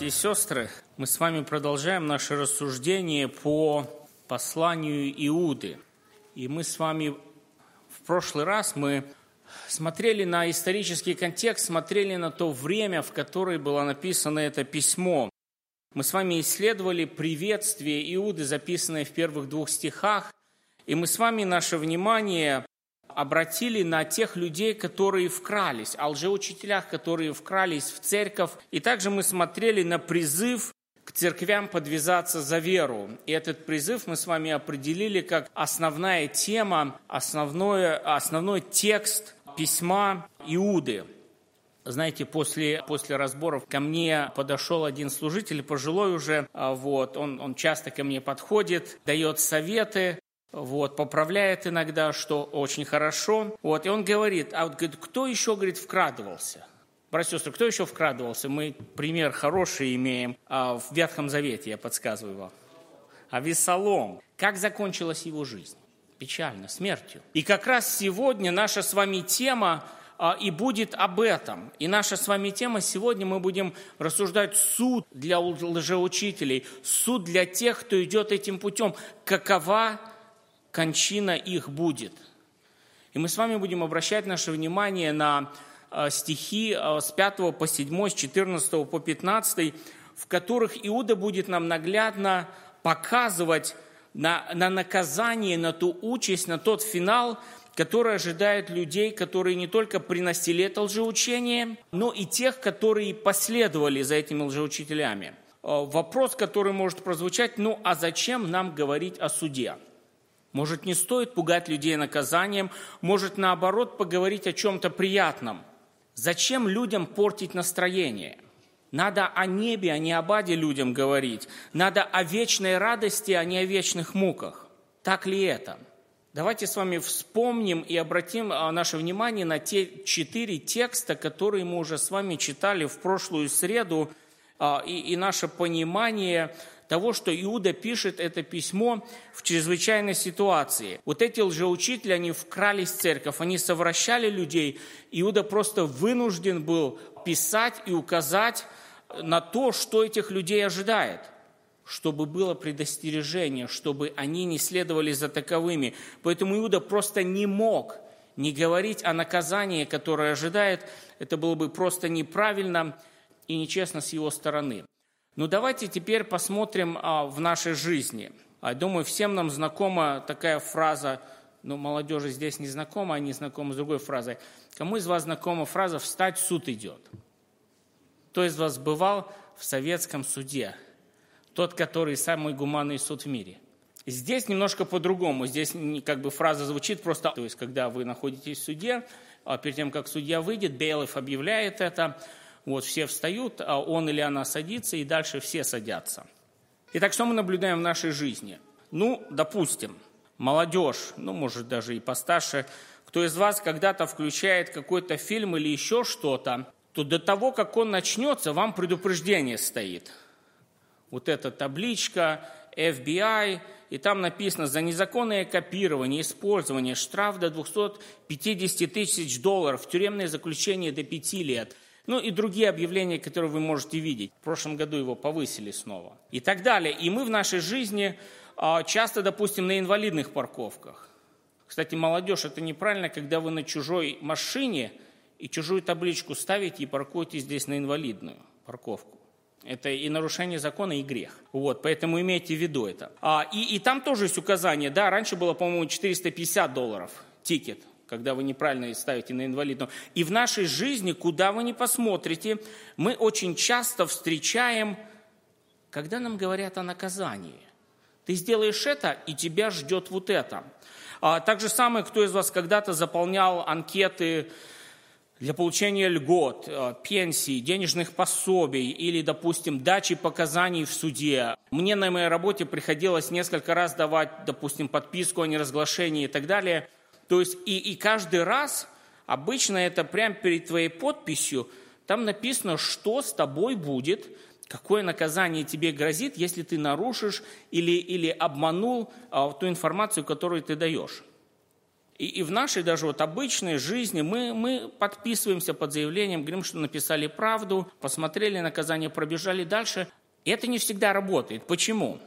братья и сестры! Мы с вами продолжаем наше рассуждение по посланию Иуды. И мы с вами в прошлый раз мы смотрели на исторический контекст, смотрели на то время, в которое было написано это письмо. Мы с вами исследовали приветствие Иуды, записанное в первых двух стихах, и мы с вами наше внимание обратили на тех людей, которые вкрались, о лжеучителях, которые вкрались в церковь. И также мы смотрели на призыв к церквям подвязаться за веру. И этот призыв мы с вами определили как основная тема, основной, основной текст письма Иуды. Знаете, после, после разборов ко мне подошел один служитель, пожилой уже, а, вот, он, он часто ко мне подходит, дает советы, вот, поправляет иногда, что очень хорошо. Вот, и он говорит, а вот говорит, кто еще, говорит, вкрадывался? Братья и сестры, кто еще вкрадывался? Мы пример хороший имеем а в Ветхом Завете, я подсказываю вам. А Весолом, как закончилась его жизнь? Печально, смертью. И как раз сегодня наша с вами тема а, и будет об этом. И наша с вами тема сегодня мы будем рассуждать суд для лжеучителей, суд для тех, кто идет этим путем. Какова кончина их будет. И мы с вами будем обращать наше внимание на э, стихи э, с 5 по 7, с 14 по 15, в которых Иуда будет нам наглядно показывать на, на наказание, на ту участь, на тот финал, который ожидает людей, которые не только приносили это лжеучение, но и тех, которые последовали за этими лжеучителями. Э, вопрос, который может прозвучать, ну а зачем нам говорить о суде? Может, не стоит пугать людей наказанием, может, наоборот, поговорить о чем-то приятном. Зачем людям портить настроение? Надо о небе, а не об аде людям говорить. Надо о вечной радости, а не о вечных муках. Так ли это? Давайте с вами вспомним и обратим а, наше внимание на те четыре текста, которые мы уже с вами читали в прошлую среду, а, и, и наше понимание того, что Иуда пишет это письмо в чрезвычайной ситуации. Вот эти лжеучители, они вкрались в церковь, они совращали людей. Иуда просто вынужден был писать и указать на то, что этих людей ожидает чтобы было предостережение, чтобы они не следовали за таковыми. Поэтому Иуда просто не мог не говорить о наказании, которое ожидает. Это было бы просто неправильно и нечестно с его стороны. Ну давайте теперь посмотрим а, в нашей жизни. А, думаю, всем нам знакома такая фраза, ну, молодежи здесь не знакома, они знакомы с другой фразой. Кому из вас знакома фраза «встать, суд идет»? Кто из вас бывал в советском суде? Тот, который самый гуманный суд в мире. Здесь немножко по-другому. Здесь как бы фраза звучит просто, то есть когда вы находитесь в суде, а перед тем, как судья выйдет, Бейлов объявляет это, вот все встают, а он или она садится, и дальше все садятся. Итак, что мы наблюдаем в нашей жизни? Ну, допустим, молодежь, ну, может, даже и постарше, кто из вас когда-то включает какой-то фильм или еще что-то, то до того, как он начнется, вам предупреждение стоит. Вот эта табличка FBI, и там написано за незаконное копирование, использование, штраф до 250 тысяч долларов, тюремное заключение до 5 лет – ну и другие объявления, которые вы можете видеть. В прошлом году его повысили снова. И так далее. И мы в нашей жизни а, часто, допустим, на инвалидных парковках. Кстати, молодежь, это неправильно, когда вы на чужой машине и чужую табличку ставите и паркуете здесь на инвалидную парковку. Это и нарушение закона, и грех. Вот, поэтому имейте в виду это. А, и, и там тоже есть указание. Да, раньше было, по-моему, 450 долларов тикет когда вы неправильно ставите на инвалидную. И в нашей жизни, куда вы ни посмотрите, мы очень часто встречаем, когда нам говорят о наказании. Ты сделаешь это, и тебя ждет вот это. А, так же самое, кто из вас когда-то заполнял анкеты для получения льгот, а, пенсий, денежных пособий или, допустим, дачи показаний в суде. Мне на моей работе приходилось несколько раз давать, допустим, подписку о неразглашении и так далее – то есть и, и каждый раз, обычно это прямо перед твоей подписью, там написано, что с тобой будет, какое наказание тебе грозит, если ты нарушишь или, или обманул а, ту информацию, которую ты даешь. И, и в нашей даже вот обычной жизни мы, мы подписываемся под заявлением, говорим, что написали правду, посмотрели наказание, пробежали дальше. И это не всегда работает. Почему?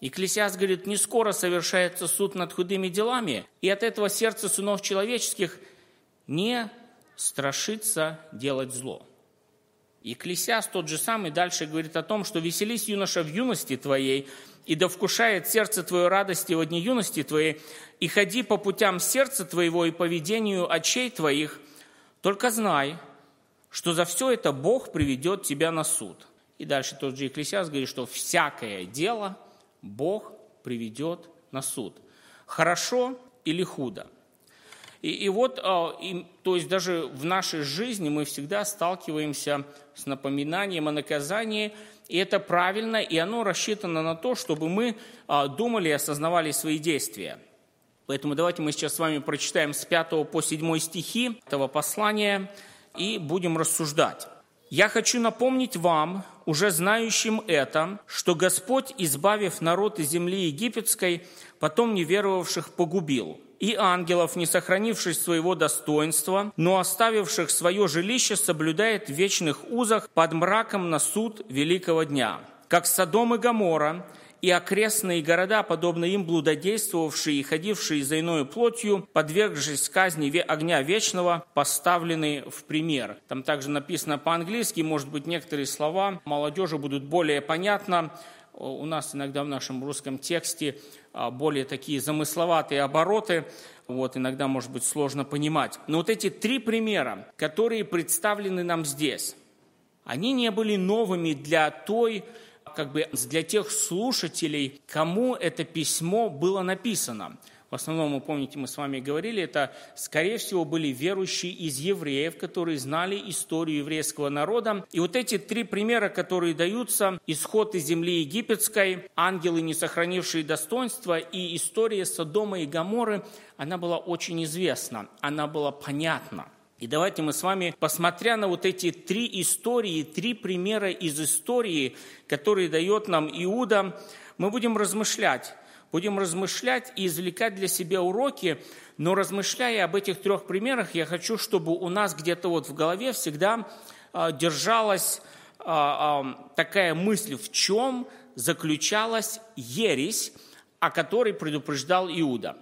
Екклесиаст говорит, не скоро совершается суд над худыми делами, и от этого сердце сынов человеческих не страшится делать зло. Екклесиаст тот же самый дальше говорит о том, что «веселись, юноша, в юности твоей, и да вкушает сердце твое радости в дни юности твоей, и ходи по путям сердца твоего и поведению очей твоих, только знай, что за все это Бог приведет тебя на суд». И дальше тот же Екклесиаст говорит, что «всякое дело Бог приведет на суд». Хорошо или худо – и, и вот, а, и, то есть даже в нашей жизни мы всегда сталкиваемся с напоминанием о наказании, и это правильно, и оно рассчитано на то, чтобы мы а, думали и осознавали свои действия. Поэтому давайте мы сейчас с вами прочитаем с 5 по 7 стихи этого послания и будем рассуждать. «Я хочу напомнить вам, уже знающим это, что Господь, избавив народ из земли египетской, потом неверовавших погубил» и ангелов, не сохранивших своего достоинства, но оставивших свое жилище, соблюдает в вечных узах под мраком на суд великого дня. Как Содом и Гамора, и окрестные города, подобно им блудодействовавшие и ходившие за иною плотью, подвергшись казни огня вечного, поставлены в пример. Там также написано по-английски, может быть, некоторые слова молодежи будут более понятно. У нас иногда в нашем русском тексте а, более такие замысловатые обороты, вот иногда может быть сложно понимать. Но вот эти три примера, которые представлены нам здесь, они не были новыми для той, как бы для тех слушателей, кому это письмо было написано. В основном, вы помните, мы с вами говорили, это, скорее всего, были верующие из евреев, которые знали историю еврейского народа. И вот эти три примера, которые даются, исход из земли египетской, ангелы, не сохранившие достоинства, и история Содома и Гаморы, она была очень известна, она была понятна. И давайте мы с вами, посмотря на вот эти три истории, три примера из истории, которые дает нам Иуда, мы будем размышлять, будем размышлять и извлекать для себя уроки, но размышляя об этих трех примерах, я хочу, чтобы у нас где-то вот в голове всегда а, держалась а, а, такая мысль, в чем заключалась ересь, о которой предупреждал Иуда.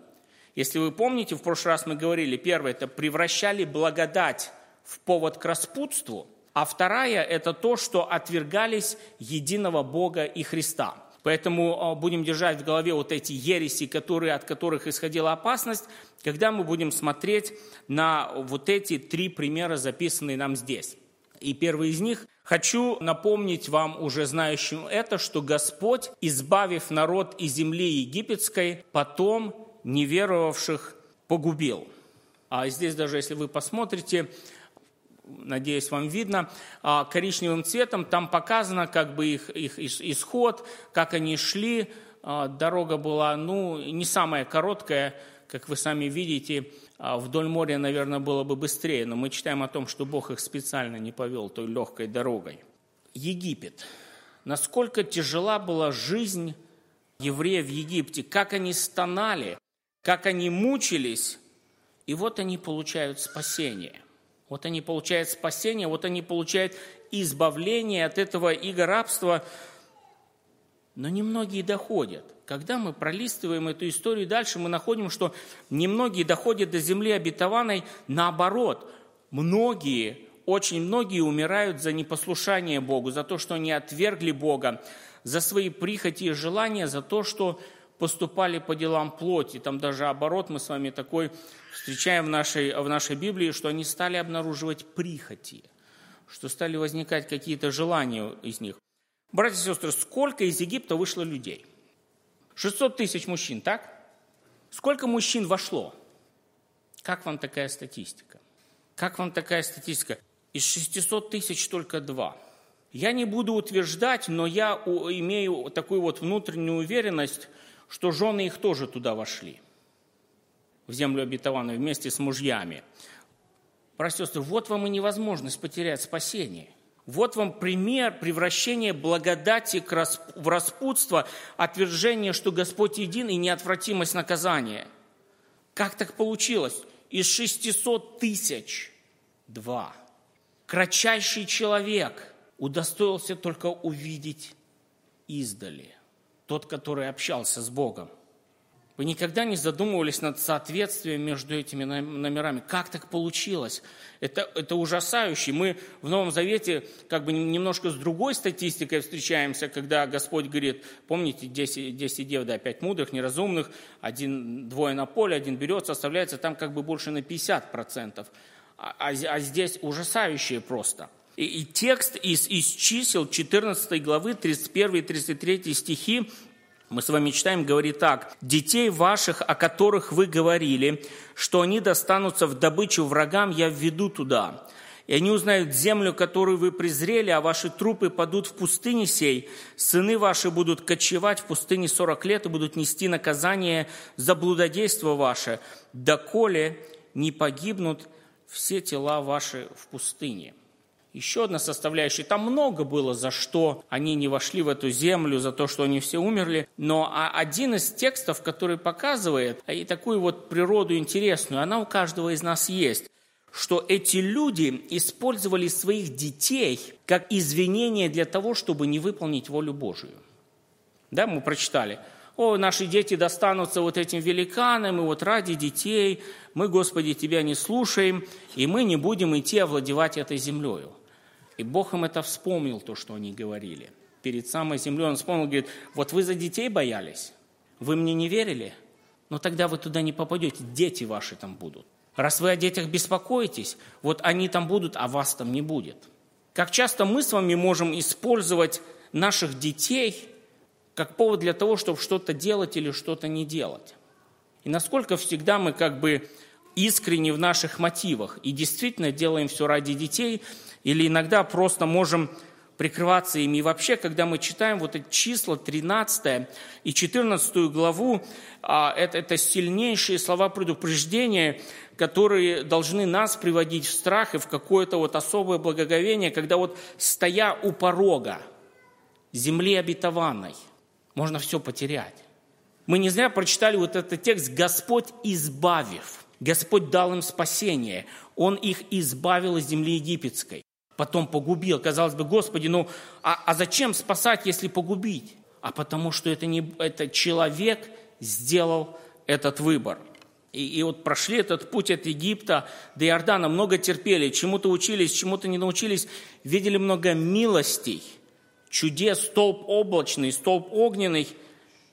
Если вы помните, в прошлый раз мы говорили, первое – это превращали благодать в повод к распутству, а вторая – это то, что отвергались единого Бога и Христа – Поэтому а, будем держать в голове вот эти ереси, которые, от которых исходила опасность, когда мы будем смотреть на вот эти три примера, записанные нам здесь. И первый из них Хочу напомнить вам, уже знающим это, что Господь, избавив народ из земли египетской, потом неверовавших погубил. А здесь даже, если вы посмотрите, надеюсь, вам видно, а, коричневым цветом, там показано как бы их, их исход, как они шли. А, дорога была, ну, не самая короткая, как вы сами видите, а, вдоль моря, наверное, было бы быстрее, но мы читаем о том, что Бог их специально не повел той легкой дорогой. Египет. Насколько тяжела была жизнь евреев в Египте, как они стонали, как они мучились, и вот они получают спасение – вот они получают спасение, вот они получают избавление от этого иго рабства. Но немногие доходят. Когда мы пролистываем эту историю дальше, мы находим, что немногие доходят до земли обетованной. Наоборот, многие, очень многие умирают за непослушание Богу, за то, что они отвергли Бога, за свои прихоти и желания, за то, что поступали по делам плоти. Там даже оборот мы с вами такой встречаем в нашей, в нашей Библии, что они стали обнаруживать прихоти, что стали возникать какие-то желания из них. Братья и сестры, сколько из Египта вышло людей? 600 тысяч мужчин, так? Сколько мужчин вошло? Как вам такая статистика? Как вам такая статистика? Из 600 тысяч только два. Я не буду утверждать, но я имею такую вот внутреннюю уверенность, что жены их тоже туда вошли, в землю обетованную, вместе с мужьями. Братья вот вам и невозможность потерять спасение. Вот вам пример превращения благодати в распутство, отвержение, что Господь един и неотвратимость наказания. Как так получилось? Из 600 тысяч два. Кратчайший человек удостоился только увидеть издали. Тот, который общался с Богом. Вы никогда не задумывались над соответствием между этими номерами? Как так получилось? Это, это ужасающе. Мы в Новом Завете как бы немножко с другой статистикой встречаемся, когда Господь говорит, помните, 10, 10 дев, да, 5 мудрых, неразумных, один, двое на поле, один берется, оставляется там как бы больше на 50%. А, а, а здесь ужасающее просто. И, и текст из, из чисел 14 главы 31-33 стихи мы с вами читаем, говорит так. «Детей ваших, о которых вы говорили, что они достанутся в добычу врагам, я введу туда. И они узнают землю, которую вы презрели, а ваши трупы падут в пустыне сей. Сыны ваши будут кочевать в пустыне сорок лет и будут нести наказание за блудодейство ваше, доколе не погибнут все тела ваши в пустыне». Еще одна составляющая. Там много было, за что они не вошли в эту землю, за то, что они все умерли. Но один из текстов, который показывает и такую вот природу интересную, она у каждого из нас есть что эти люди использовали своих детей как извинение для того, чтобы не выполнить волю Божию. Да, мы прочитали. О, наши дети достанутся вот этим великанам, и вот ради детей мы, Господи, Тебя не слушаем, и мы не будем идти овладевать этой землею. И Бог им это вспомнил, то, что они говорили. Перед самой землей он вспомнил, говорит, вот вы за детей боялись, вы мне не верили, но тогда вы туда не попадете, дети ваши там будут. Раз вы о детях беспокоитесь, вот они там будут, а вас там не будет. Как часто мы с вами можем использовать наших детей как повод для того, чтобы что-то делать или что-то не делать. И насколько всегда мы как бы искренне в наших мотивах и действительно делаем все ради детей – или иногда просто можем прикрываться ими. И вообще, когда мы читаем вот эти числа 13 и 14 главу, а, это, это сильнейшие слова предупреждения, которые должны нас приводить в страх и в какое-то вот особое благоговение, когда вот стоя у порога земли обетованной, можно все потерять. Мы не зря прочитали вот этот текст «Господь избавив». Господь дал им спасение. Он их избавил из земли египетской потом погубил. Казалось бы, Господи, ну а, а зачем спасать, если погубить? А потому что это, не, это человек сделал этот выбор. И, и вот прошли этот путь от Египта до Иордана, много терпели, чему-то учились, чему-то не научились, видели много милостей, чудес, столб облачный, столб огненный,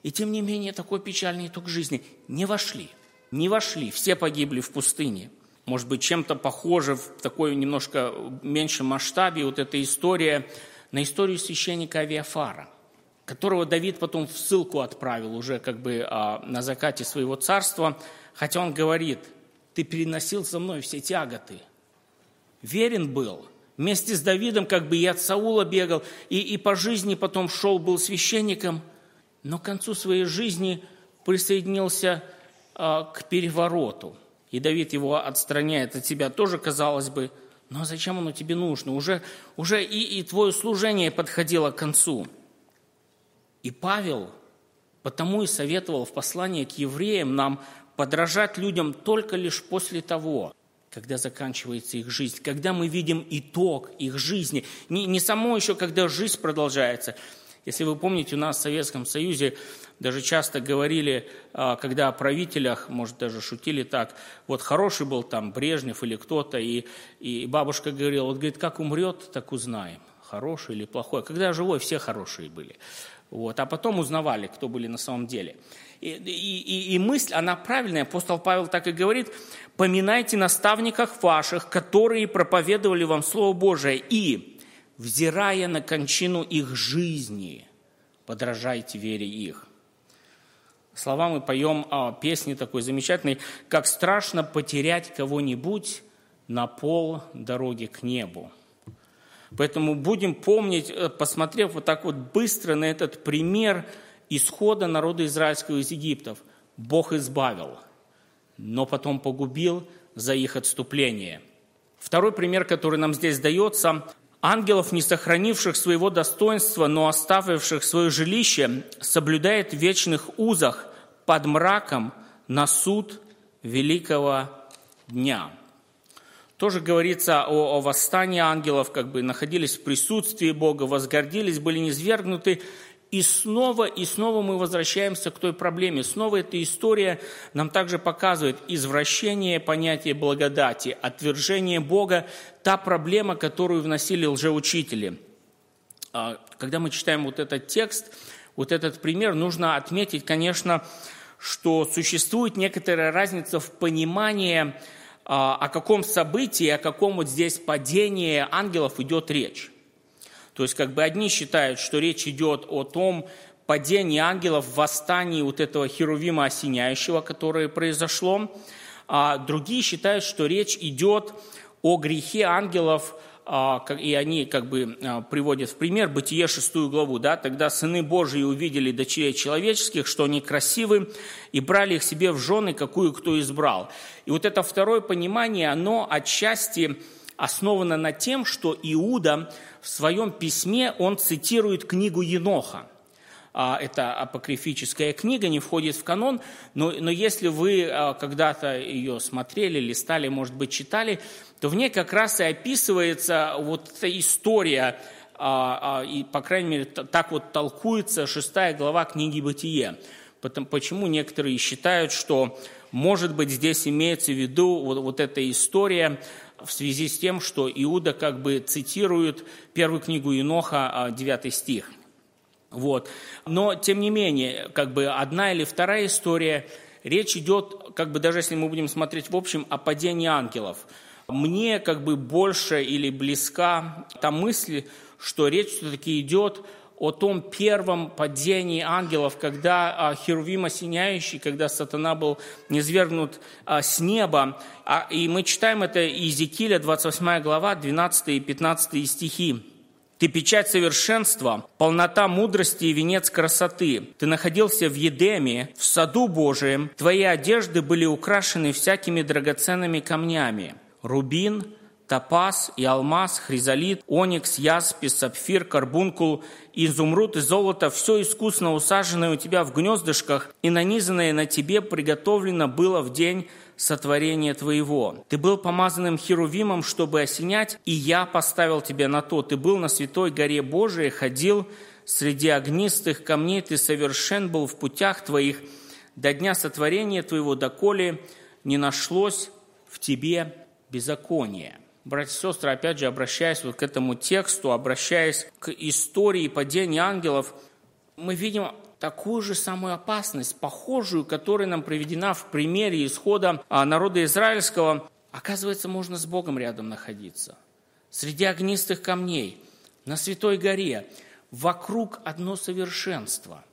и тем не менее такой печальный итог жизни. Не вошли, не вошли, все погибли в пустыне – может быть, чем-то похоже в такой немножко меньшем масштабе вот эта история на историю священника Авиафара, которого Давид потом в ссылку отправил уже как бы а, на закате своего царства, хотя он говорит, ты переносил со мной все тяготы. Верен был, вместе с Давидом как бы и от Саула бегал, и, и по жизни потом шел, был священником, но к концу своей жизни присоединился а, к перевороту – и Давид его отстраняет от себя, тоже казалось бы, но зачем оно тебе нужно? Уже, уже и, и твое служение подходило к концу. И Павел потому и советовал в послании к евреям нам подражать людям только лишь после того, когда заканчивается их жизнь, когда мы видим итог их жизни. Не, не само еще, когда жизнь продолжается. Если вы помните, у нас в Советском Союзе даже часто говорили, а, когда о правителях, может, даже шутили так, вот хороший был там Брежнев или кто-то, и, и бабушка говорила, вот, говорит, как умрет, так узнаем, хороший или плохой. Когда живой, все хорошие были. Вот, а потом узнавали, кто были на самом деле. И, и, и мысль, она правильная, апостол Павел так и говорит, «Поминайте наставниках ваших, которые проповедовали вам Слово Божие, и, взирая на кончину их жизни, подражайте вере их». Слова мы поем о песне такой замечательной, как страшно потерять кого-нибудь на пол дороги к небу. Поэтому будем помнить, э, посмотрев вот так вот быстро на этот пример исхода народа израильского из Египтов. Бог избавил, но потом погубил за их отступление. Второй пример, который нам здесь дается, Ангелов, не сохранивших своего достоинства, но оставивших свое жилище, соблюдает в вечных узах под мраком на суд великого дня. Тоже говорится о, о восстании ангелов, как бы находились в присутствии Бога, возгордились, были низвергнуты. И снова и снова мы возвращаемся к той проблеме. Снова эта история нам также показывает извращение понятия благодати, отвержение Бога, та проблема, которую вносили лжеучители. А, когда мы читаем вот этот текст, вот этот пример, нужно отметить, конечно, что существует некоторая разница в понимании а, о каком событии, о каком вот здесь падении ангелов идет речь. То есть как бы одни считают, что речь идет о том падении ангелов, восстании вот этого херувима осеняющего, которое произошло, а другие считают, что речь идет о грехе ангелов – а, и они как бы а, приводят в пример Бытие шестую главу, да, тогда сыны Божьи увидели дочерей человеческих, что они красивы, и брали их себе в жены, какую кто избрал. И вот это второе понимание, оно отчасти основано на тем, что Иуда в своем письме, он цитирует книгу Еноха – а, это апокрифическая книга, не входит в канон, но, но если вы а, когда-то ее смотрели, листали, может быть, читали, то в ней как раз и описывается вот эта история, а, и, по крайней мере, так вот толкуется шестая глава книги «Бытие». Почему некоторые считают, что, может быть, здесь имеется в виду вот, вот эта история в связи с тем, что Иуда как бы цитирует первую книгу Иноха, 9 стих – вот. Но, тем не менее, как бы одна или вторая история, речь идет, как бы даже если мы будем смотреть в общем, о падении ангелов. Мне как бы больше или близка та мысль, что речь все-таки идет о том первом падении ангелов, когда а, Херувим осеняющий, когда сатана был низвергнут а, с неба. А, и мы читаем это Иезекииля, 28 глава, 12 и 15 стихи. Ты печать совершенства, полнота мудрости и венец красоты. Ты находился в Едеме, в саду Божием. Твои одежды были украшены всякими драгоценными камнями. Рубин, топаз и алмаз, хризолит, оникс, яспис, сапфир, карбункул, изумруд и золото – все искусно усаженное у тебя в гнездышках и нанизанное на тебе приготовлено было в день сотворения твоего. Ты был помазанным херувимом, чтобы осенять, и я поставил тебя на то. Ты был на святой горе Божией, ходил среди огнистых камней, ты совершен был в путях твоих до дня сотворения твоего, доколе не нашлось в тебе беззакония. Братья и сестры, опять же, обращаясь вот к этому тексту, обращаясь к истории падения ангелов, мы видим такую же самую опасность, похожую, которая нам приведена в примере исхода а, народа израильского. Оказывается, можно с Богом рядом находиться. Среди огнистых камней, на Святой горе, вокруг одно совершенство.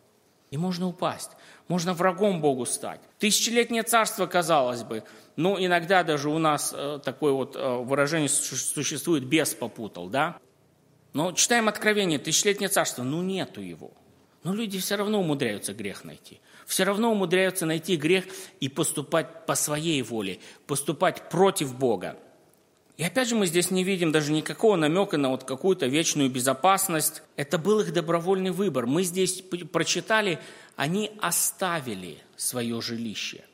И можно упасть, можно врагом Богу стать. Тысячелетнее царство, казалось бы, но иногда даже у нас э, такое вот э, выражение существует, бес попутал, да? Но читаем Откровение, тысячелетнее царство, ну нету его – но люди все равно умудряются грех найти. Все равно умудряются найти грех и поступать по своей воле, поступать против Бога. И опять же мы здесь не видим даже никакого намека на вот какую-то вечную безопасность. Это был их добровольный выбор. Мы здесь прочитали, они оставили свое жилище.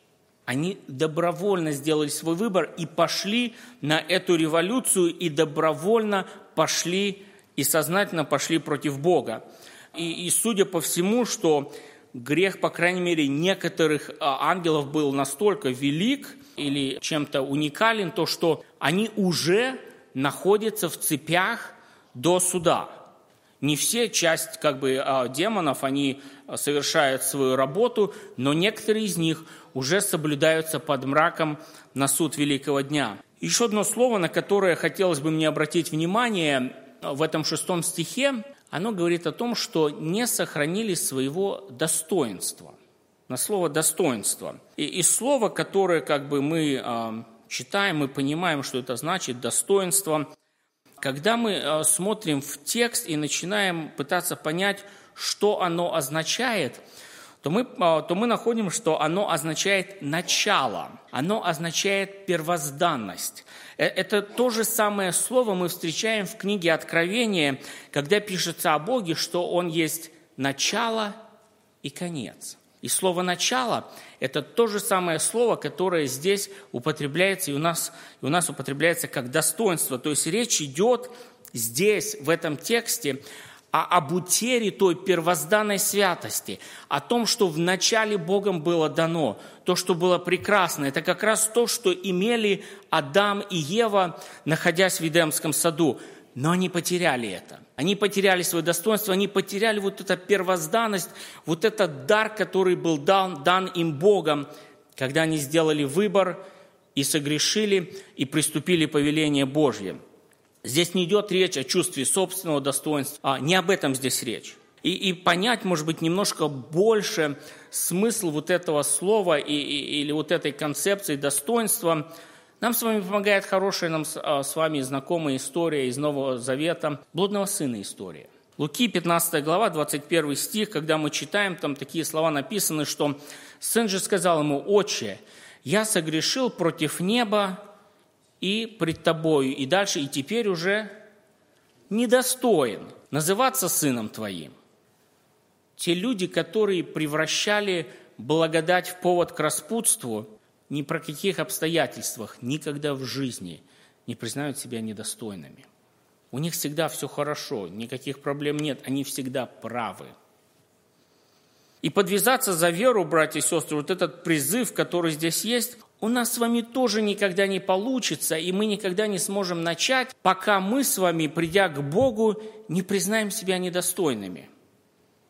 Они добровольно сделали свой выбор и пошли на эту революцию, и добровольно пошли и сознательно пошли против Бога. И, и судя по всему, что грех, по крайней мере, некоторых а, ангелов был настолько велик или чем-то уникален, то что они уже находятся в цепях до суда. Не все, часть как бы а, демонов, они совершают свою работу, но некоторые из них уже соблюдаются под мраком на суд Великого Дня. Еще одно слово, на которое хотелось бы мне обратить внимание в этом шестом стихе, оно говорит о том, что не сохранили своего достоинства. На слово «достоинство». И, и слово, которое как бы мы э, читаем, мы понимаем, что это значит «достоинство», когда мы э, смотрим в текст и начинаем пытаться понять, что оно означает, то мы, то мы находим, что оно означает начало, оно означает первозданность. Э, это то же самое слово мы встречаем в книге Откровения, когда пишется о Боге, что Он есть начало и конец. И слово «начало» – это то же самое слово, которое здесь употребляется, и у нас, и у нас употребляется как достоинство. То есть речь идет здесь, в этом тексте, а об утере той первозданной святости, о том, что в начале Богом было дано, то, что было прекрасно. Это как раз то, что имели Адам и Ева, находясь в Эдемском саду. Но они потеряли это. Они потеряли свое достоинство, они потеряли вот эту первозданность, вот этот дар, который был дан, дан им Богом, когда они сделали выбор и согрешили, и приступили повеление Божье – Здесь не идет речь о чувстве собственного достоинства, а не об этом здесь речь. И, и понять, может быть, немножко больше смысл вот этого слова и, и, или вот этой концепции достоинства нам с вами помогает хорошая нам с, а, с вами знакомая история из Нового Завета, блудного сына история. Луки, 15 глава, 21 стих, когда мы читаем, там такие слова написаны, что сын же сказал ему, «Отче, я согрешил против неба и пред тобою, и дальше, и теперь уже недостоин называться сыном твоим. Те люди, которые превращали благодать в повод к распутству, ни про каких обстоятельствах никогда в жизни не признают себя недостойными. У них всегда все хорошо, никаких проблем нет, они всегда правы. И подвязаться за веру, братья и сестры, вот этот призыв, который здесь есть, у нас с вами тоже никогда не получится, и мы никогда не сможем начать, пока мы с вами, придя к Богу, не признаем себя недостойными.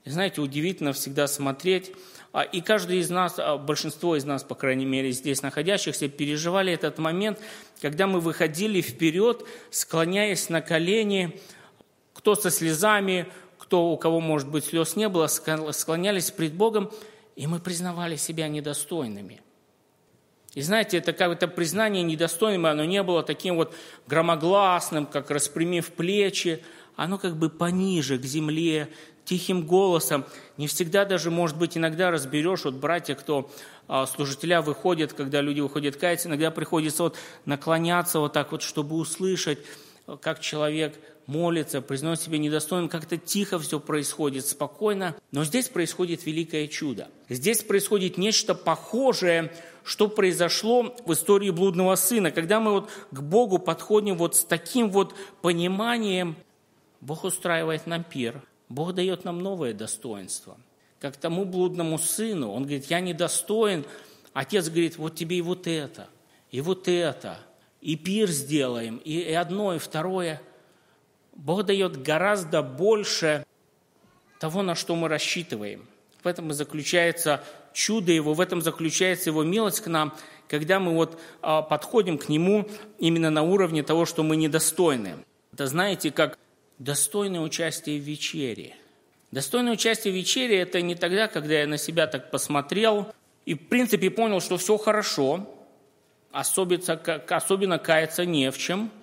И знаете, удивительно всегда смотреть, а, и каждый из нас, а, большинство из нас, по крайней мере, здесь находящихся, переживали этот момент, когда мы выходили вперед, склоняясь на колени, кто со слезами, кто, у кого, может быть, слез не было, склонялись пред Богом, и мы признавали себя недостойными – и знаете, это как это признание недостойным, оно не было таким вот громогласным, как распрямив плечи, оно как бы пониже к земле, тихим голосом. Не всегда даже, может быть, иногда разберешь, вот братья, кто а, служителя выходят, когда люди выходят каяться, иногда приходится вот наклоняться вот так вот, чтобы услышать, как человек молится, признает себя недостойным, как-то тихо все происходит, спокойно. Но здесь происходит великое чудо. Здесь происходит нечто похожее, что произошло в истории блудного сына. Когда мы вот к Богу подходим вот с таким вот пониманием, Бог устраивает нам пир, Бог дает нам новое достоинство. Как тому блудному сыну, он говорит, я недостоин, отец говорит, вот тебе и вот это, и вот это, и пир сделаем, и одно, и второе – Бог дает гораздо больше того, на что мы рассчитываем. В этом и заключается чудо Его, в этом заключается Его милость к нам, когда мы вот а, подходим к Нему именно на уровне того, что мы недостойны. Это знаете, как достойное участие в вечере. Достойное участие в вечере – это не тогда, когда я на себя так посмотрел и, в принципе, понял, что все хорошо, особенно, особенно каяться не в чем –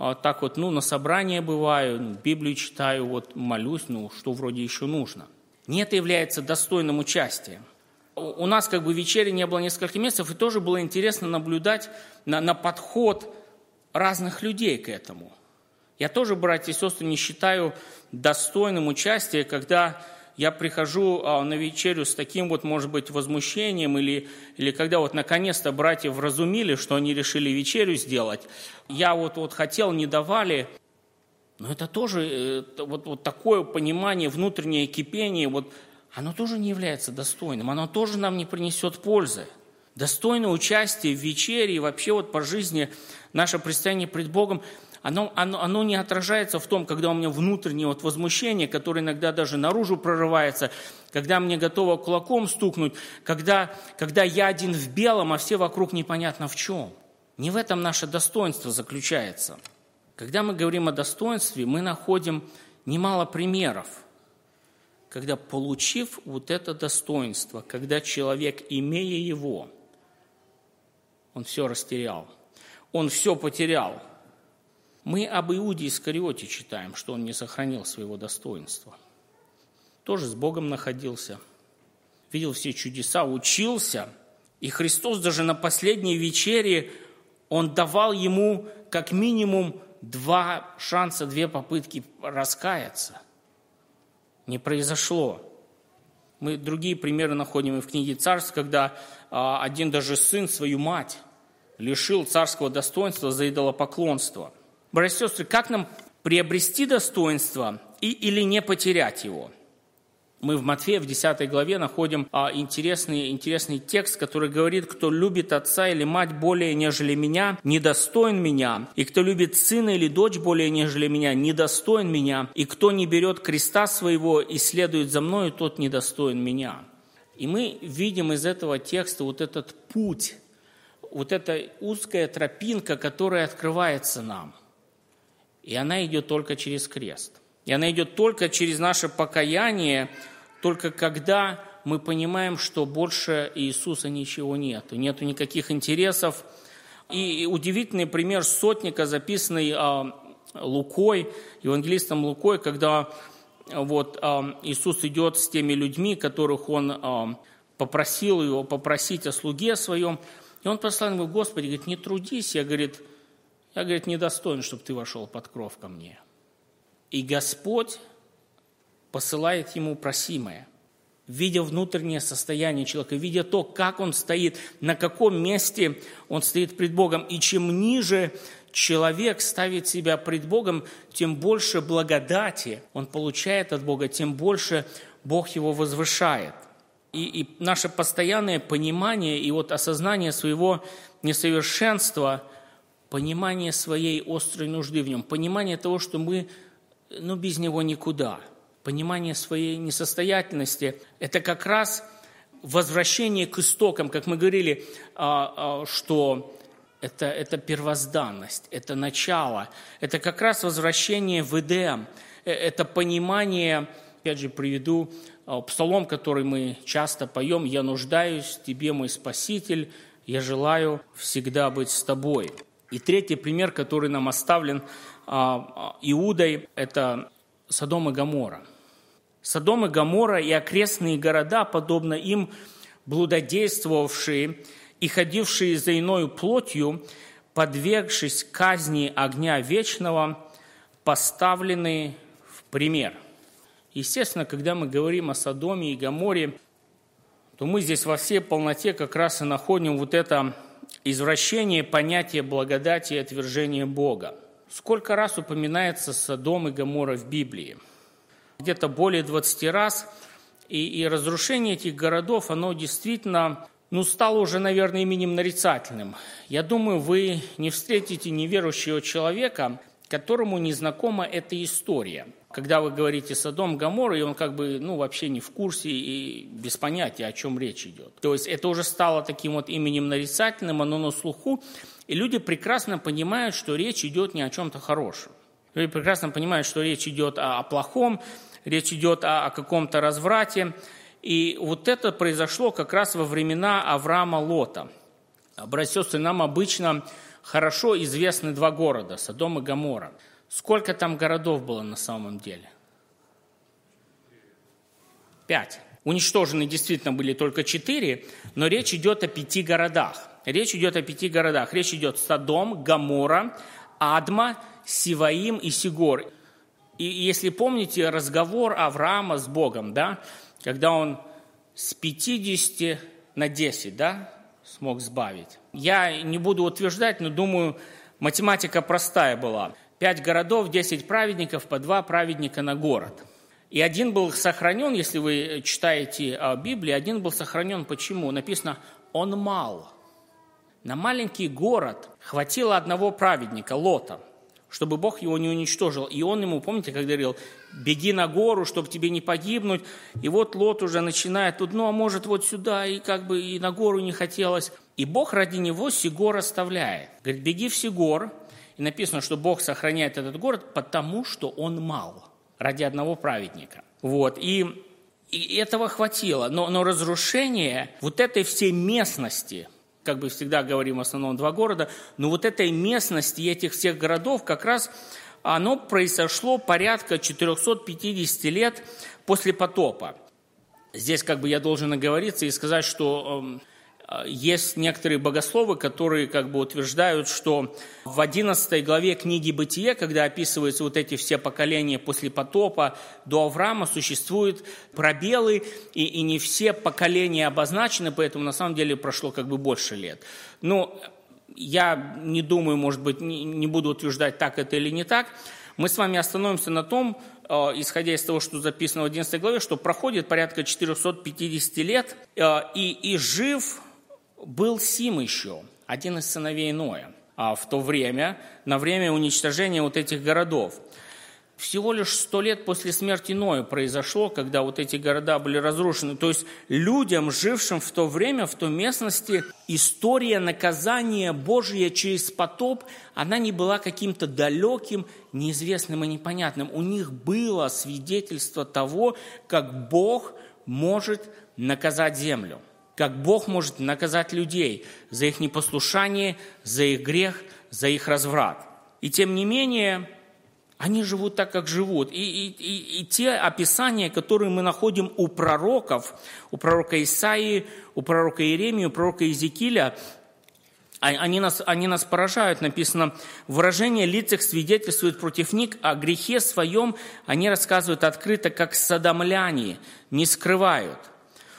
а, так вот, ну, на собрание бываю, Библию читаю, вот молюсь, ну, что вроде еще нужно. Не это является достойным участием. У нас как бы вечери не было несколько месяцев, и тоже было интересно наблюдать на, на подход разных людей к этому. Я тоже, братья и сестры, не считаю достойным участия, когда я прихожу а, на вечерю с таким вот, может быть, возмущением, или, или когда вот наконец-то братья вразумили, что они решили вечерю сделать, я вот, вот хотел, не давали, но это тоже э, вот, вот такое понимание, внутреннее кипение, вот, оно тоже не является достойным, оно тоже нам не принесет пользы. Достойное участие в вечере и вообще вот по жизни наше предстояние пред Богом – оно, оно, оно не отражается в том, когда у меня внутреннее вот возмущение, которое иногда даже наружу прорывается, когда мне готово кулаком стукнуть, когда, когда я один в белом, а все вокруг непонятно в чем. Не в этом наше достоинство заключается. Когда мы говорим о достоинстве, мы находим немало примеров, когда, получив вот это достоинство, когда человек, имея его, он все растерял, он все потерял – мы об Иуде Искариоте читаем, что он не сохранил своего достоинства. Тоже с Богом находился, видел все чудеса, учился. И Христос даже на последней вечере, Он давал ему как минимум два шанса, две попытки раскаяться. Не произошло. Мы другие примеры находим и в книге Царств, когда а, один даже сын свою мать лишил царского достоинства за идолопоклонство. Братья и сестры, как нам приобрести достоинство и, или не потерять его? Мы в Матфея в 10 главе находим а, интересный, интересный текст, который говорит, кто любит отца или мать более, нежели меня, недостоин меня. И кто любит сына или дочь более, нежели меня, недостоин меня. И кто не берет креста своего и следует за мною, тот недостоин меня. И мы видим из этого текста вот этот путь, вот эта узкая тропинка, которая открывается нам. И она идет только через крест – и она идет только через наше покаяние, только когда мы понимаем, что больше Иисуса ничего нет, нету никаких интересов. И удивительный пример сотника, записанный а, Лукой, евангелистом Лукой, когда вот а, Иисус идет с теми людьми, которых он а, попросил его попросить о слуге своем, и он послал ему, Господи, говорит, не трудись, я, говорит, я, говорит, недостоин, чтобы ты вошел под кров ко мне. И Господь посылает ему просимое, видя внутреннее состояние человека, видя то, как он стоит, на каком месте он стоит пред Богом. И чем ниже человек ставит себя пред Богом, тем больше благодати он получает от Бога, тем больше Бог его возвышает. И, и наше постоянное понимание и вот осознание своего несовершенства, понимание своей острой нужды в нем, понимание того, что мы ну, без него никуда. Понимание своей несостоятельности – это как раз возвращение к истокам, как мы говорили, а, а, что это, это первозданность, это начало, это как раз возвращение в Эдем, э, это понимание, опять же, приведу а, псалом, который мы часто поем, «Я нуждаюсь в Тебе, мой Спаситель, я желаю всегда быть с Тобой». И третий пример, который нам оставлен а, Иудой – это Содом и Гамора. Содом и Гамора и окрестные города, подобно им, блудодействовавшие и ходившие за иною плотью, подвергшись казни огня вечного, поставлены в пример. Естественно, когда мы говорим о Содоме и Гаморе, то мы здесь во всей полноте как раз и находим вот это извращение понятия благодати и отвержения Бога – Сколько раз упоминается Содом и Гамора в Библии? Где-то более 20 раз. И, и разрушение этих городов, оно действительно ну, стало уже, наверное, именем нарицательным. Я думаю, вы не встретите неверующего человека, которому не знакома эта история. Когда вы говорите Содом, Гамора, и он как бы, ну, вообще не в курсе и без понятия, о чем речь идет. То есть это уже стало таким вот именем нарицательным, оно на слуху, и люди прекрасно понимают, что речь идет не о чем-то хорошем. Люди прекрасно понимают, что речь идет о, о плохом, речь идет о, о каком-то разврате. И вот это произошло как раз во времена Авраама Лота. Братья и нам обычно хорошо известны два города, Содом и Гамора. Сколько там городов было на самом деле? Пять. Уничтожены действительно были только четыре, но речь идет о пяти городах. Речь идет о пяти городах. Речь идет Содом, Гамора, Адма, Сиваим и Сигор. И если помните разговор Авраама с Богом, да, когда он с 50 на 10, да, смог сбавить. Я не буду утверждать, но думаю, математика простая была. Пять городов, десять праведников, по два праведника на город. И один был сохранен, если вы читаете Библию, один был сохранен. Почему? Написано, он мал. На маленький город хватило одного праведника, Лота, чтобы Бог его не уничтожил. И он ему, помните, как говорил, беги на гору, чтобы тебе не погибнуть. И вот Лот уже начинает тут, ну а может вот сюда, и как бы и на гору не хотелось. И Бог ради него Сигор оставляет. Говорит, беги в Сигор. И написано, что Бог сохраняет этот город, потому что он мал. Ради одного праведника. Вот. И, и этого хватило. Но, но разрушение вот этой всей местности – как бы всегда говорим в основном два города, но вот этой местности этих всех городов как раз оно произошло порядка 450 лет после потопа. Здесь как бы я должен оговориться и сказать, что есть некоторые богословы, которые как бы утверждают, что в 11 главе книги «Бытие», когда описываются вот эти все поколения после потопа до Авраама, существуют пробелы, и, и не все поколения обозначены, поэтому на самом деле прошло как бы больше лет. Но я не думаю, может быть, не, не буду утверждать, так это или не так. Мы с вами остановимся на том, э, исходя из того, что записано в 11 главе, что проходит порядка 450 лет, э, и, и жив был Сим еще, один из сыновей Ноя, а в то время, на время уничтожения вот этих городов. Всего лишь сто лет после смерти Ноя произошло, когда вот эти города были разрушены. То есть людям, жившим в то время, в той местности, история наказания Божия через потоп, она не была каким-то далеким, неизвестным и непонятным. У них было свидетельство того, как Бог может наказать землю как Бог может наказать людей за их непослушание, за их грех, за их разврат. И тем не менее, они живут так, как живут. И, и, и, и те описания, которые мы находим у пророков, у пророка Исаии, у пророка Иеремии, у пророка Иезекииля, а, они нас, они нас поражают. Написано, выражение лиц их свидетельствует против них, о грехе своем они рассказывают открыто, как садомляне, не скрывают –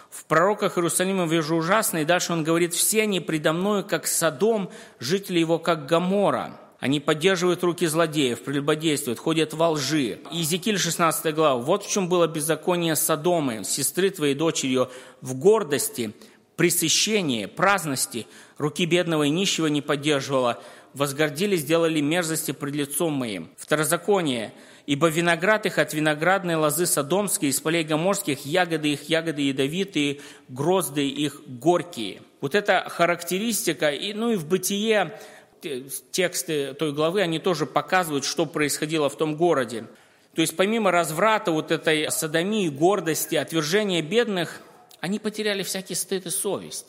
в пророках Иерусалима вижу ужасно, и дальше он говорит, все они предо мною, как Содом, жители его, как Гамора. Они поддерживают руки злодеев, прелюбодействуют, ходят во лжи. Иезекииль 16 глава. Вот в чем было беззаконие Содомы, сестры твоей дочерью, в гордости, пресыщении, праздности, руки бедного и нищего не поддерживала, возгордились, сделали мерзости пред лицом моим. Второзаконие – Ибо виноград их от виноградной лозы содомской, из полей гоморских, ягоды их, ягоды ядовитые, грозды их горькие. Вот эта характеристика, и, ну и в бытие тексты той главы, они тоже показывают, что происходило в том городе. То есть помимо разврата, вот этой садомии, гордости, отвержения бедных, они потеряли всякий стыд и совесть.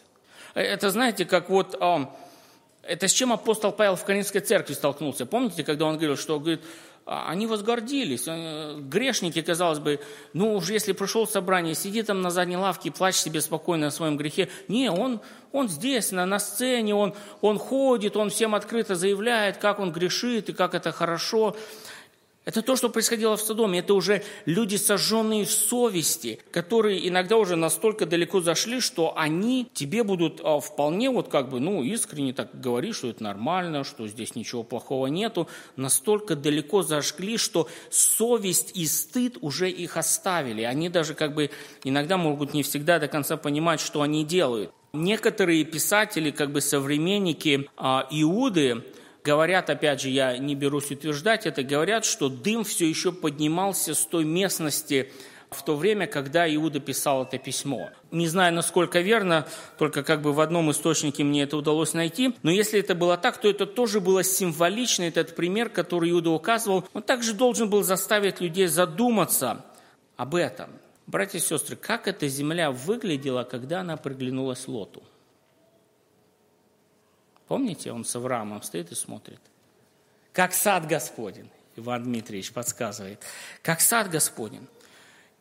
Это, знаете, как вот... Это с чем апостол Павел в Коринфской церкви столкнулся. Помните, когда он говорил, что говорит, а, они возгордились. Э, грешники, казалось бы, ну уж если пришел в собрание, сиди там на задней лавке и плачь себе спокойно о своем грехе. Не, он, он здесь, на, на сцене, он, он ходит, он всем открыто заявляет, как он грешит и как это хорошо. Это то, что происходило в Содоме. Это уже люди, сожженные в совести, которые иногда уже настолько далеко зашли, что они тебе будут а, вполне вот как бы, ну, искренне так говорить, что это нормально, что здесь ничего плохого нету. Настолько далеко зашли, что совесть и стыд уже их оставили. Они даже как бы иногда могут не всегда до конца понимать, что они делают. Некоторые писатели, как бы современники а, Иуды, Говорят, опять же, я не берусь утверждать это, говорят, что дым все еще поднимался с той местности, в то время, когда Иуда писал это письмо. Не знаю, насколько верно, только как бы в одном источнике мне это удалось найти. Но если это было так, то это тоже было символично, этот пример, который Иуда указывал. Он также должен был заставить людей задуматься об этом. Братья и сестры, как эта земля выглядела, когда она приглянулась Лоту? Помните, он с Авраамом стоит и смотрит. Как сад Господень, Иван Дмитриевич подсказывает. Как сад Господень.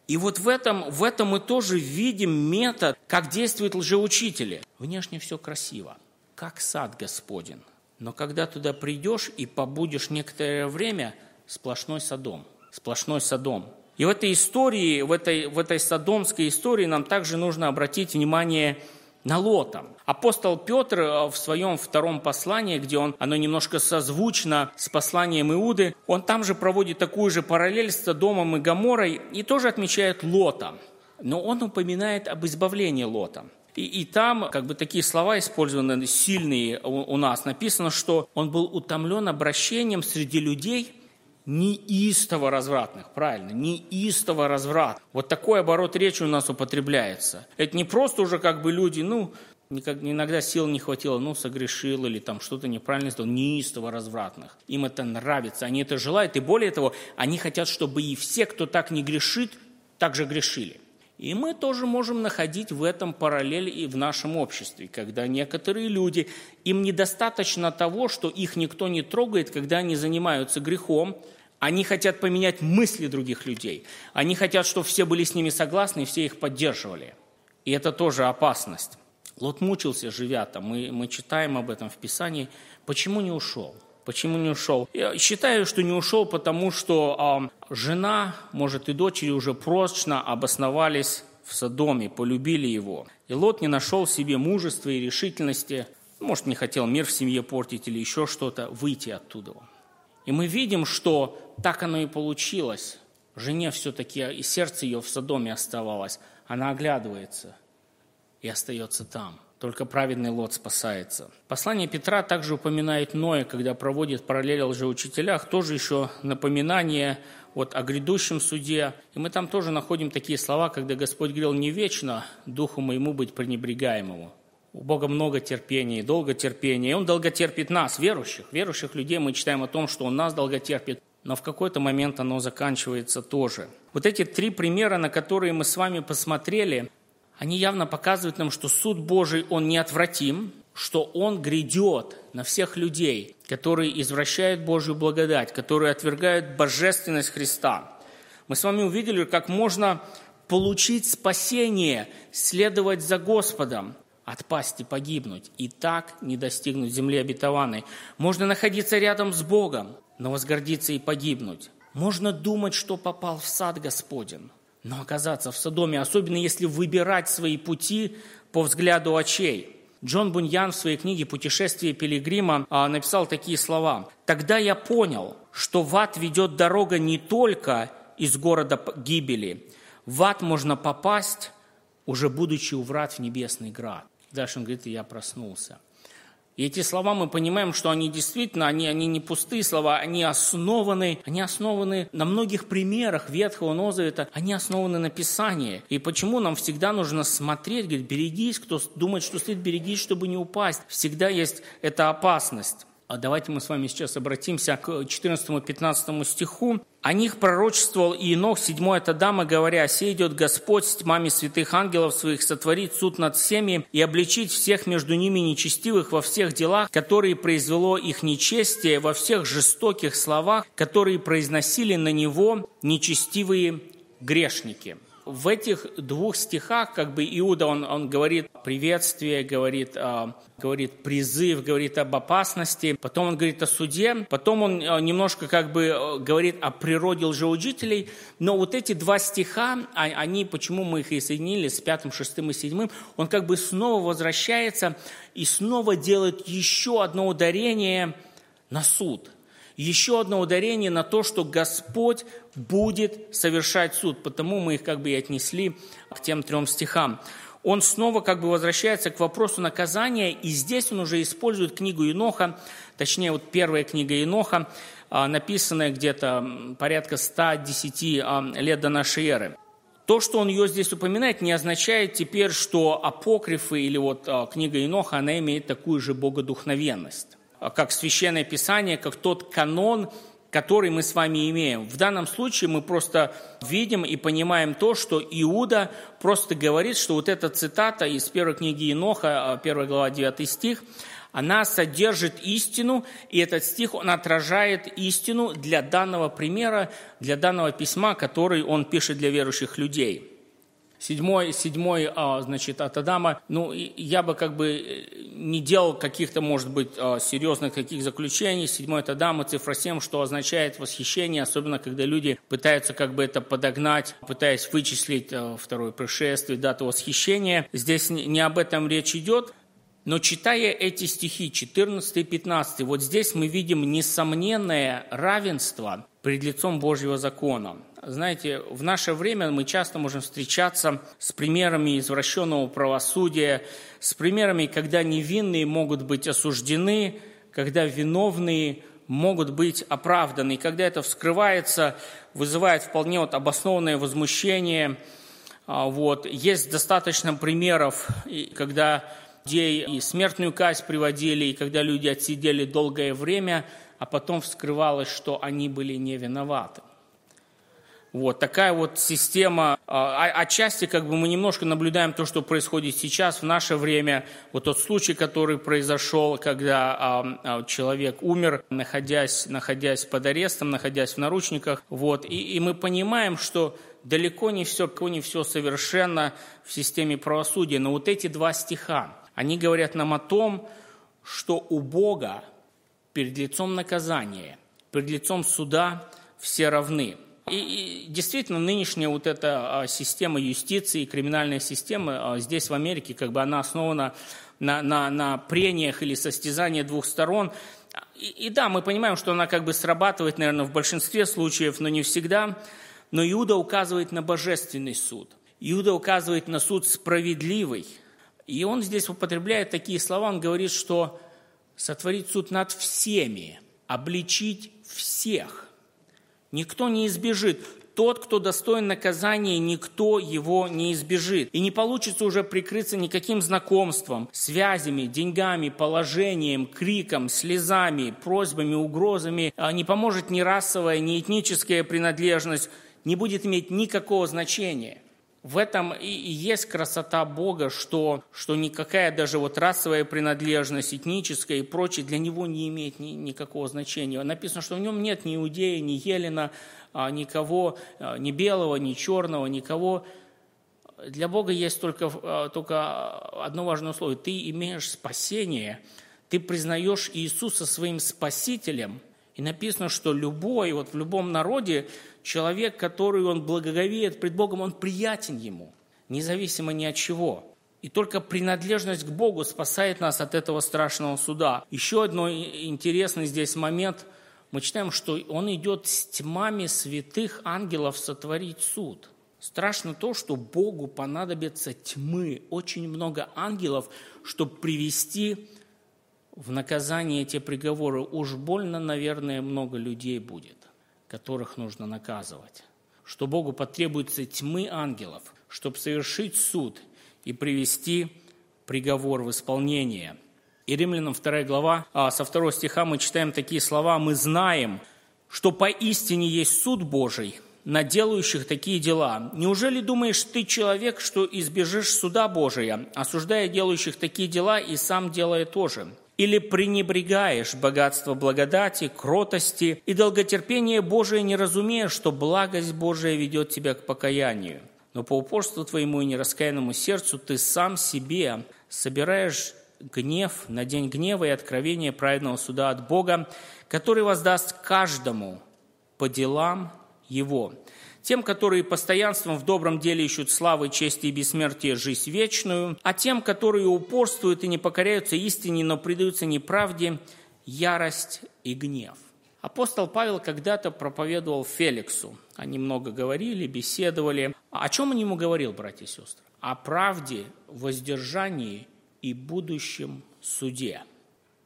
И вот в этом, в этом мы тоже видим метод, как действуют лжеучители. Внешне все красиво, как сад Господень. Но когда туда придешь и побудешь некоторое время, сплошной садом. Сплошной садом. И в этой истории, в этой, в этой садомской истории нам также нужно обратить внимание на Лота. Апостол Петр э, в своем втором послании, где он, оно немножко созвучно с посланием Иуды, он там же проводит такую же параллель с Содомом и Гаморой и тоже отмечает Лота. Но он упоминает об избавлении Лота. И, и там как бы такие слова использованы сильные у, у нас. Написано, что он был утомлен обращением среди людей – неистово развратных, правильно, неистово разврат. Вот такой оборот речи у нас употребляется. Это не просто уже как бы люди, ну, иногда сил не хватило, ну, согрешил или там что-то неправильно сделал, неистово развратных. Им это нравится, они это желают, и более того, они хотят, чтобы и все, кто так не грешит, также грешили. И мы тоже можем находить в этом параллель и в нашем обществе, когда некоторые люди, им недостаточно того, что их никто не трогает, когда они занимаются грехом, они хотят поменять мысли других людей. Они хотят, чтобы все были с ними согласны и все их поддерживали. И это тоже опасность. Лот мучился, живя там. Мы, мы читаем об этом в Писании. Почему не ушел? Почему не ушел? Я считаю, что не ушел, потому что э, жена, может и дочери уже прочно обосновались в Содоме, полюбили его. И Лот не нашел в себе мужества и решительности, может, не хотел мир в семье портить или еще что-то, выйти оттуда. И мы видим, что так оно и получилось. Жене все-таки и сердце ее в Содоме оставалось. Она оглядывается и остается там. Только праведный Лот спасается. Послание Петра также упоминает Ноя, когда проводит параллель о лжеучителях, тоже еще напоминание вот о грядущем суде. И мы там тоже находим такие слова, когда Господь говорил, не вечно духу моему быть пренебрегаемому. У Бога много терпения и долго терпения. И Он долго терпит нас, верующих. Верующих людей мы читаем о том, что Он нас долго терпит. Но в какой-то момент оно заканчивается тоже. Вот эти три примера, на которые мы с вами посмотрели, они явно показывают нам, что суд Божий, он неотвратим, что он грядет на всех людей, которые извращают Божью благодать, которые отвергают божественность Христа. Мы с вами увидели, как можно получить спасение, следовать за Господом, отпасть и погибнуть, и так не достигнуть земли обетованной. Можно находиться рядом с Богом, но возгордиться и погибнуть. Можно думать, что попал в сад Господен, но оказаться в Содоме, особенно если выбирать свои пути по взгляду очей. Джон Буньян в своей книге «Путешествие пилигрима» а, написал такие слова. «Тогда я понял, что в ад ведет дорога не только из города гибели. В ад можно попасть, уже будучи у врат в небесный град». Дальше он говорит, я проснулся. И эти слова мы понимаем, что они действительно, они, они не пустые слова, они основаны, они основаны на многих примерах Ветхого Нового Завета, они основаны на Писании. И почему нам всегда нужно смотреть, говорит, берегись, кто думает, что стоит, берегись, чтобы не упасть. Всегда есть эта опасность. А давайте мы с вами сейчас обратимся к 14-15 стиху. О них пророчествовал и Инох, седьмой это дама, говоря, «Се идет Господь с тьмами святых ангелов своих сотворить суд над всеми и обличить всех между ними нечестивых во всех делах, которые произвело их нечестие, во всех жестоких словах, которые произносили на него нечестивые грешники» в этих двух стихах как бы Иуда, он, он говорит приветствие, говорит, э, говорит призыв, говорит об опасности, потом он говорит о суде, потом он э, немножко как бы э, говорит о природе лжеучителей, но вот эти два стиха, а, они, почему мы их и соединили с пятым, шестым и седьмым, он как бы снова возвращается и снова делает еще одно ударение на суд – еще одно ударение на то, что Господь будет совершать суд. Потому мы их как бы и отнесли к тем трем стихам. Он снова как бы возвращается к вопросу наказания, и здесь он уже использует книгу Иноха, точнее вот первая книга Иноха, а, написанная где-то порядка 110 а, лет до нашей эры. То, что он ее здесь упоминает, не означает теперь, что апокрифы или вот а, книга Иноха, она имеет такую же богодухновенность как Священное Писание, как тот канон, который мы с вами имеем. В данном случае мы просто видим и понимаем то, что Иуда просто говорит, что вот эта цитата из первой книги Иноха, 1 глава 9 стих, она содержит истину, и этот стих, он отражает истину для данного примера, для данного письма, который он пишет для верующих людей. Седьмой, седьмой, а, значит, от Адама, ну, я бы как бы э, не делал каких-то, может быть, а, серьезных каких заключений. Седьмой от Адама, цифра 7, что означает восхищение, особенно когда люди пытаются как бы это подогнать, пытаясь вычислить а, второе пришествие, дату восхищения. Здесь не об этом речь идет, но читая эти стихи, 14 и 15, вот здесь мы видим несомненное равенство пред лицом Божьего закона. Знаете, в наше время мы часто можем встречаться с примерами извращенного правосудия, с примерами, когда невинные могут быть осуждены, когда виновные могут быть оправданы. И когда это вскрывается, вызывает вполне вот обоснованное возмущение. А, вот. Есть достаточно примеров, когда людей и смертную казнь приводили, и когда люди отсидели долгое время, а потом вскрывалось, что они были не виноваты. Вот такая вот система. А, а, отчасти как бы мы немножко наблюдаем то, что происходит сейчас в наше время. Вот тот случай, который произошел, когда а, человек умер, находясь, находясь под арестом, находясь в наручниках. Вот. И, и мы понимаем, что далеко не все, не все совершенно в системе правосудия. Но вот эти два стиха, они говорят нам о том, что у Бога перед лицом наказания, перед лицом суда все равны. И, и действительно, нынешняя вот эта а, система юстиции, криминальная система а, здесь, в Америке, как бы она основана на, на, на прениях или состязании двух сторон. И, и да, мы понимаем, что она как бы срабатывает, наверное, в большинстве случаев, но не всегда. Но Иуда указывает на божественный суд. Иуда указывает на суд справедливый. И он здесь употребляет такие слова, он говорит, что сотворить суд над всеми, обличить всех. Никто не избежит. Тот, кто достоин наказания, никто его не избежит. И не получится уже прикрыться никаким знакомством, связями, деньгами, положением, криком, слезами, просьбами, угрозами. А не поможет ни расовая, ни этническая принадлежность, не будет иметь никакого значения – в этом и есть красота Бога, что, что никакая даже вот расовая принадлежность, этническая и прочее для него не имеет ни, никакого значения. Написано, что в нем нет ни иудея, ни елена, а, никого, а, ни белого, ни черного, никого. Для Бога есть только, а, только одно важное условие. Ты имеешь спасение, ты признаешь Иисуса своим спасителем. И написано, что любой, вот в любом народе человек, который он благоговеет пред Богом, он приятен ему, независимо ни от чего. И только принадлежность к Богу спасает нас от этого страшного суда. Еще один интересный здесь момент. Мы читаем, что он идет с тьмами святых ангелов сотворить суд. Страшно то, что Богу понадобится тьмы, очень много ангелов, чтобы привести в наказание эти приговоры. Уж больно, наверное, много людей будет которых нужно наказывать. Что Богу потребуется тьмы ангелов, чтобы совершить суд и привести приговор в исполнение. И Римлянам 2 глава, а со 2 стиха мы читаем такие слова. «Мы знаем, что поистине есть суд Божий на делающих такие дела. Неужели думаешь ты, человек, что избежишь суда Божия, осуждая делающих такие дела и сам делая тоже? Или пренебрегаешь богатство благодати, кротости и долготерпения Божие, не разумея, что благость Божия ведет тебя к покаянию. Но по упорству твоему и нераскаянному сердцу ты сам себе собираешь гнев на день гнева и откровения праведного суда от Бога, который воздаст каждому по делам его тем, которые постоянством в добром деле ищут славы, чести и бессмертия, жизнь вечную, а тем, которые упорствуют и не покоряются истине, но предаются неправде, ярость и гнев. Апостол Павел когда-то проповедовал Феликсу. Они много говорили, беседовали. О чем он ему говорил, братья и сестры? О правде, воздержании и будущем суде.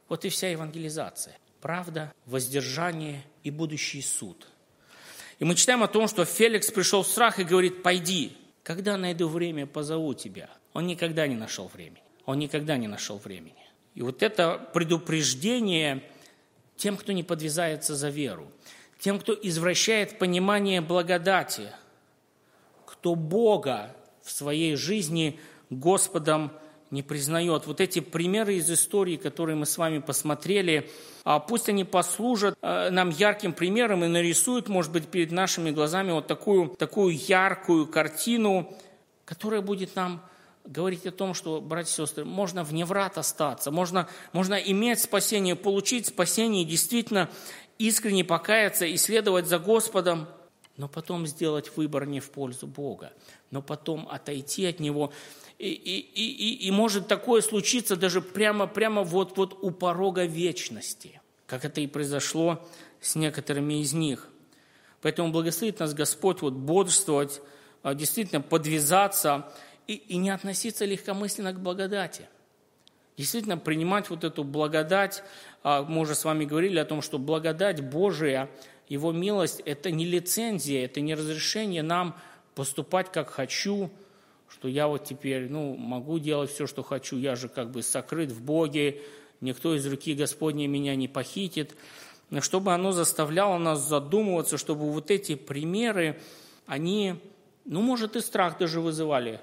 Вот и вся евангелизация. Правда, воздержание и будущий суд – и мы читаем о том, что Феликс пришел в страх и говорит, пойди, когда найду время, позову тебя. Он никогда не нашел времени. Он никогда не нашел времени. И вот это предупреждение тем, кто не подвязается за веру, тем, кто извращает понимание благодати, кто Бога в своей жизни Господом не признает. Вот эти примеры из истории, которые мы с вами посмотрели, а пусть они послужат э, нам ярким примером и нарисуют, может быть, перед нашими глазами вот такую, такую яркую картину, которая будет нам говорить о том, что, братья и сестры, можно в неврат остаться, можно, можно иметь спасение, получить спасение и действительно искренне покаяться и следовать за Господом, но потом сделать выбор не в пользу Бога, но потом отойти от Него и, и, и, и может такое случиться даже прямо, прямо вот, вот у порога вечности, как это и произошло с некоторыми из них. Поэтому благословит нас Господь вот бодрствовать, а, действительно подвязаться и, и не относиться легкомысленно к благодати. Действительно принимать вот эту благодать, а, мы уже с вами говорили о том, что благодать Божия, Его милость – это не лицензия, это не разрешение нам поступать как хочу – что я вот теперь, ну, могу делать все, что хочу, я же как бы сокрыт в Боге, никто из руки Господней меня не похитит. Чтобы оно заставляло нас задумываться, чтобы вот эти примеры, они, ну, может, и страх даже вызывали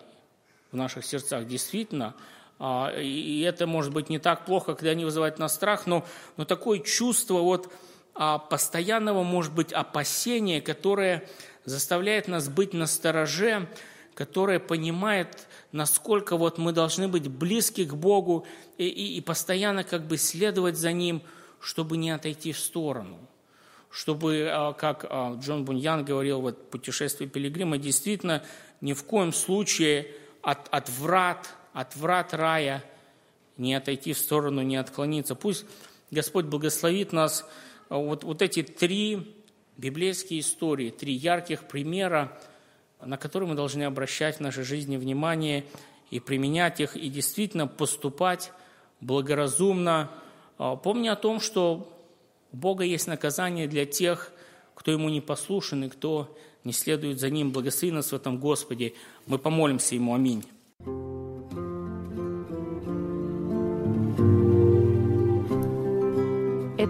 в наших сердцах, действительно. А, и это может быть не так плохо, когда они вызывают нас страх, но, но такое чувство вот а, постоянного, может быть, опасения, которое заставляет нас быть настороже, которая понимает, насколько вот мы должны быть близки к Богу и, и, и постоянно как бы следовать за Ним, чтобы не отойти в сторону. Чтобы, а, как а, Джон Буньян говорил, вот путешествие пилигрима, действительно ни в коем случае от, от врат, от врат рая не отойти в сторону, не отклониться. Пусть Господь благословит нас. А, вот, вот эти три библейские истории, три ярких примера, на которые мы должны обращать в нашей жизни внимание и применять их, и действительно поступать благоразумно, а, помня о том, что у Бога есть наказание для тех, кто Ему не послушен и кто не следует за Ним. Благослови нас в этом Господе. Мы помолимся Ему. Аминь.